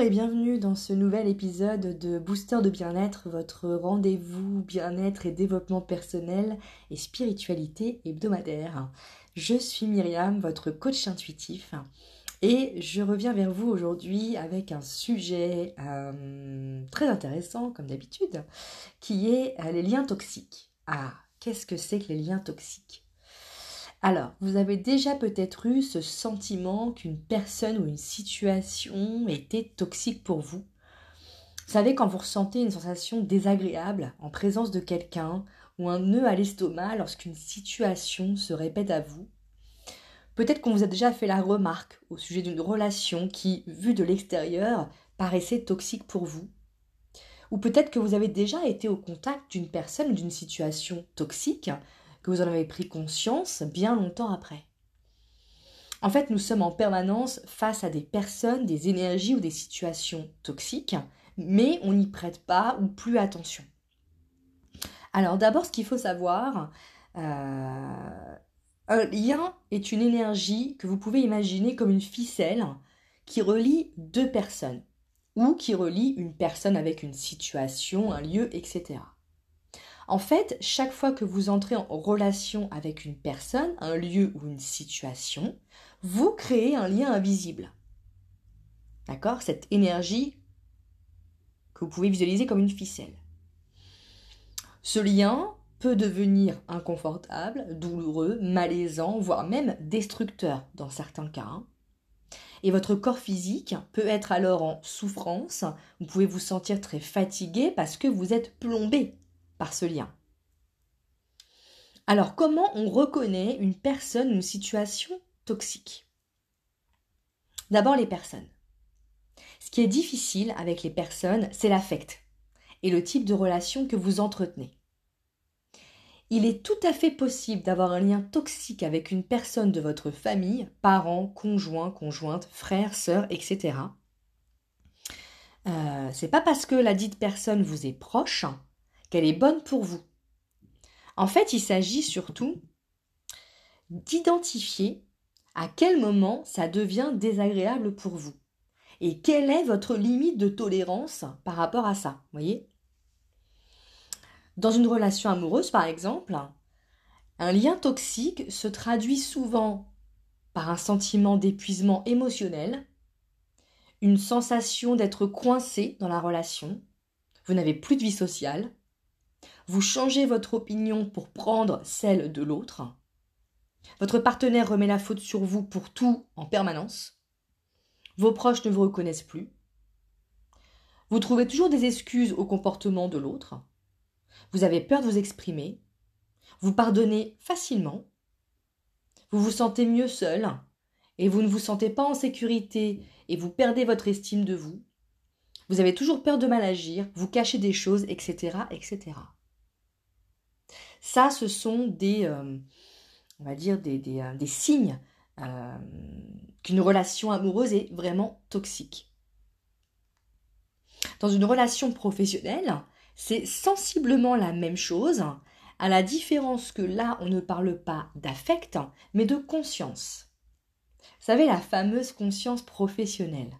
Et bienvenue dans ce nouvel épisode de Booster de bien-être, votre rendez-vous bien-être et développement personnel et spiritualité hebdomadaire. Je suis Myriam, votre coach intuitif, et je reviens vers vous aujourd'hui avec un sujet euh, très intéressant, comme d'habitude, qui est euh, les liens toxiques. Ah, qu'est-ce que c'est que les liens toxiques? Alors, vous avez déjà peut-être eu ce sentiment qu'une personne ou une situation était toxique pour vous. Vous savez, quand vous ressentez une sensation désagréable en présence de quelqu'un ou un nœud à l'estomac lorsqu'une situation se répète à vous, peut-être qu'on vous a déjà fait la remarque au sujet d'une relation qui, vue de l'extérieur, paraissait toxique pour vous. Ou peut-être que vous avez déjà été au contact d'une personne ou d'une situation toxique que vous en avez pris conscience bien longtemps après. En fait, nous sommes en permanence face à des personnes, des énergies ou des situations toxiques, mais on n'y prête pas ou plus attention. Alors d'abord, ce qu'il faut savoir, euh, un lien est une énergie que vous pouvez imaginer comme une ficelle qui relie deux personnes ou qui relie une personne avec une situation, un lieu, etc. En fait, chaque fois que vous entrez en relation avec une personne, un lieu ou une situation, vous créez un lien invisible. D'accord? Cette énergie que vous pouvez visualiser comme une ficelle. Ce lien peut devenir inconfortable, douloureux, malaisant, voire même destructeur dans certains cas. Et votre corps physique peut être alors en souffrance, vous pouvez vous sentir très fatigué parce que vous êtes plombé par ce lien. Alors, comment on reconnaît une personne ou une situation toxique? D'abord, les personnes. Ce qui est difficile avec les personnes, c'est l'affect et le type de relation que vous entretenez. Il est tout à fait possible d'avoir un lien toxique avec une personne de votre famille, parents, conjoints, conjointes, frères, sœurs, etc. Euh, c'est pas parce que la dite personne vous est proche qu'elle est bonne pour vous. En fait, il s'agit surtout d'identifier à quel moment ça devient désagréable pour vous et quelle est votre limite de tolérance par rapport à ça, voyez? Dans une relation amoureuse par exemple, un lien toxique se traduit souvent par un sentiment d'épuisement émotionnel, une sensation d'être coincé dans la relation, vous n'avez plus de vie sociale, vous changez votre opinion pour prendre celle de l'autre. Votre partenaire remet la faute sur vous pour tout en permanence. Vos proches ne vous reconnaissent plus. Vous trouvez toujours des excuses au comportement de l'autre. Vous avez peur de vous exprimer. Vous pardonnez facilement. Vous vous sentez mieux seul et vous ne vous sentez pas en sécurité et vous perdez votre estime de vous. Vous avez toujours peur de mal agir, vous cachez des choses, etc., etc. Ça, ce sont des, euh, euh, signes euh, qu'une relation amoureuse est vraiment toxique. Dans une relation professionnelle, c'est sensiblement la même chose, à la différence que là, on ne parle pas d'affect, mais de conscience. Vous savez, la fameuse conscience professionnelle.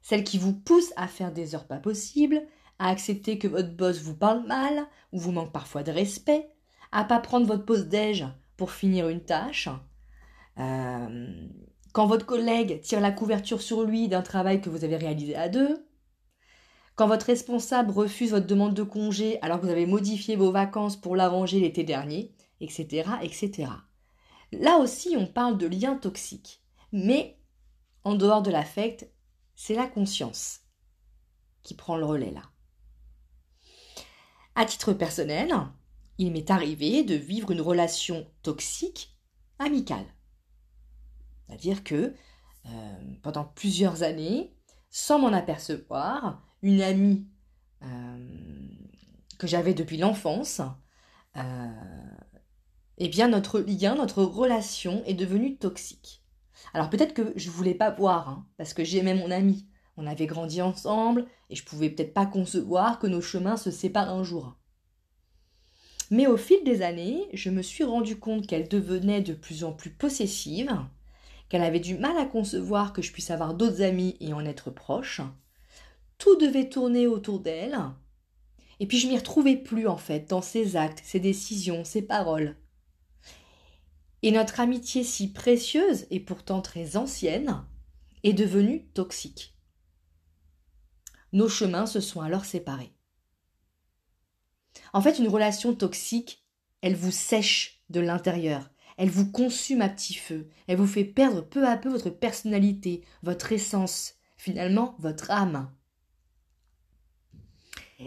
Celle qui vous pousse à faire des heures pas possibles, à accepter que votre boss vous parle mal ou vous manque parfois de respect, à pas prendre votre pause déj pour finir une tâche. Euh, quand votre collègue tire la couverture sur lui d'un travail que vous avez réalisé à deux, quand votre responsable refuse votre demande de congé alors que vous avez modifié vos vacances pour l'arranger l'été dernier, etc., etc. Là aussi, on parle de liens toxiques. Mais en dehors de l'affect, c'est la conscience qui prend le relais là. À titre personnel, il m'est arrivé de vivre une relation toxique amicale. C'est-à-dire que euh, pendant plusieurs années, sans m'en apercevoir, une amie euh, que j'avais depuis l'enfance, euh, eh bien notre lien, notre relation est devenue toxique. Alors peut-être que je voulais pas voir, hein, parce que j'aimais mon amie, on avait grandi ensemble et je pouvais peut-être pas concevoir que nos chemins se séparent un jour. Mais au fil des années, je me suis rendu compte qu'elle devenait de plus en plus possessive, qu'elle avait du mal à concevoir que je puisse avoir d'autres amis et en être proche. Tout devait tourner autour d'elle. Et puis je m'y retrouvais plus en fait dans ses actes, ses décisions, ses paroles. Et notre amitié si précieuse et pourtant très ancienne est devenue toxique. Nos chemins se sont alors séparés. En fait, une relation toxique, elle vous sèche de l'intérieur, elle vous consume à petit feu, elle vous fait perdre peu à peu votre personnalité, votre essence, finalement votre âme.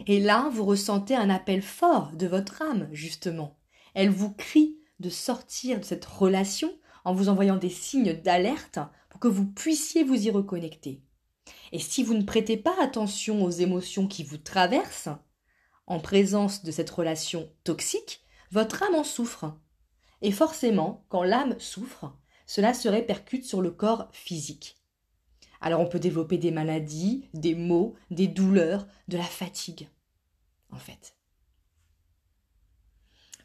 Et là, vous ressentez un appel fort de votre âme, justement. Elle vous crie de sortir de cette relation en vous envoyant des signes d'alerte pour que vous puissiez vous y reconnecter. Et si vous ne prêtez pas attention aux émotions qui vous traversent, en présence de cette relation toxique, votre âme en souffre. Et forcément, quand l'âme souffre, cela se répercute sur le corps physique. Alors on peut développer des maladies, des maux, des douleurs, de la fatigue, en fait.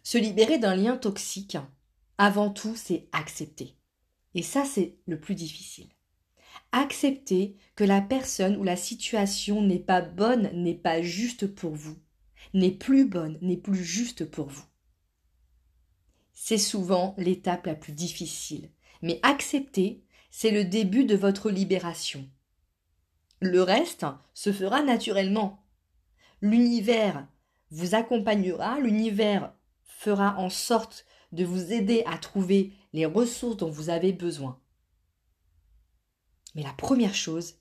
Se libérer d'un lien toxique, avant tout, c'est accepter. Et ça, c'est le plus difficile. Accepter que la personne ou la situation n'est pas bonne, n'est pas juste pour vous, n'est plus bonne, n'est plus juste pour vous. C'est souvent l'étape la plus difficile, mais accepter, c'est le début de votre libération. Le reste se fera naturellement. L'univers vous accompagnera, l'univers fera en sorte de vous aider à trouver les ressources dont vous avez besoin. Mais la première chose,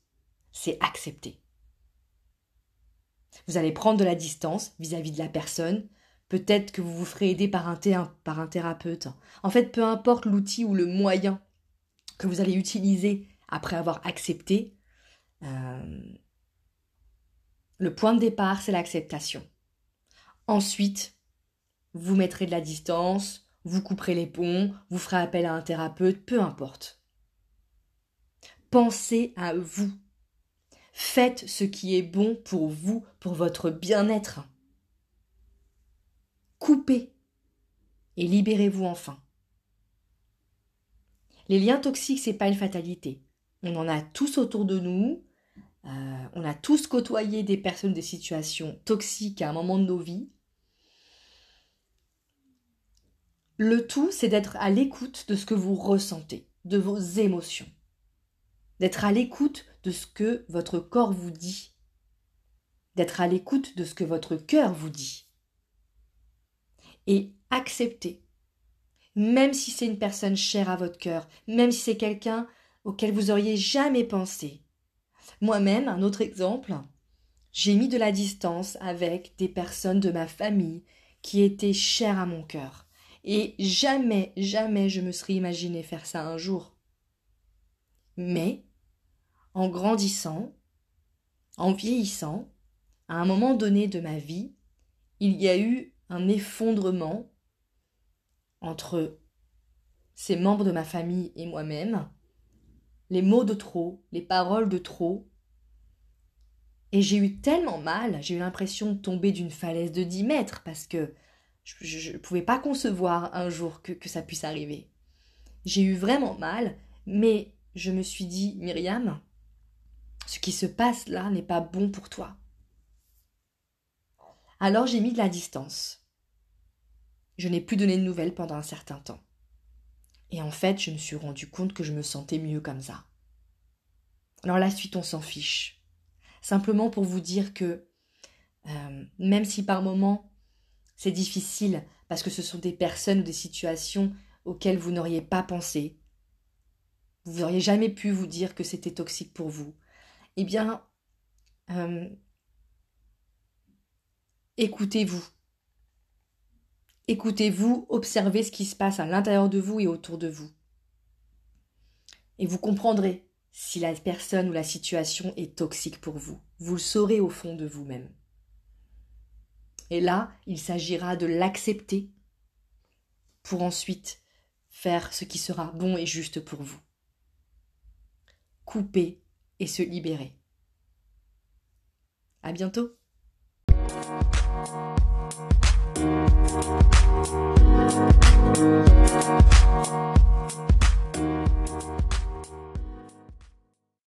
c'est accepter. Vous allez prendre de la distance vis-à-vis de la personne. Peut-être que vous vous ferez aider par un, thérapeute. En fait, peu importe l'outil ou le moyen que vous allez utiliser après avoir accepté, euh, le point de départ, c'est l'acceptation. Ensuite, vous mettrez de la distance, vous couperez les ponts, vous ferez appel à un thérapeute, peu importe. Pensez à vous. Faites ce qui est bon pour vous, pour votre bien-être. Coupez et libérez-vous enfin. Les liens toxiques, c'est pas une fatalité. On en a tous autour de nous. Euh, on a tous côtoyé des personnes, des situations toxiques à un moment de nos vies. Le tout, c'est d'être à l'écoute de ce que vous ressentez, de vos émotions. D'être à l'écoute de ce que votre corps vous dit. D'être à l'écoute de ce que votre cœur vous dit. Et accepter. Même si c'est une personne chère à votre cœur, même si c'est quelqu'un auquel vous auriez jamais pensé. Moi-même, un autre exemple, j'ai mis de la distance avec des personnes de ma famille qui étaient chères à mon cœur. Et jamais, jamais je me serais imaginé faire ça un jour. Mais, en grandissant, en vieillissant, à un moment donné de ma vie, il y a eu un effondrement entre ces membres de ma famille et moi-même, les mots de trop, les paroles de trop. Et j'ai eu tellement mal, j'ai eu l'impression de tomber d'une falaise de dix mètres parce que je ne pouvais pas concevoir un jour que, que ça puisse arriver. J'ai eu vraiment mal, mais je me suis dit, Myriam, ce qui se passe là n'est pas bon pour toi. Alors j'ai mis de la distance. Je n'ai plus donné de nouvelles pendant un certain temps. Et en fait, je me suis rendu compte que je me sentais mieux comme ça. Alors la suite, on s'en fiche. Simplement pour vous dire que euh, même si par moments c'est difficile parce que ce sont des personnes ou des situations auxquelles vous n'auriez pas pensé. Vous n'auriez jamais pu vous dire que c'était toxique pour vous. Eh bien, euh, écoutez-vous. Écoutez-vous, observez ce qui se passe à l'intérieur de vous et autour de vous. Et vous comprendrez si la personne ou la situation est toxique pour vous. Vous le saurez au fond de vous-même. Et là, il s'agira de l'accepter pour ensuite faire ce qui sera bon et juste pour vous. Couper et se libérer. À bientôt!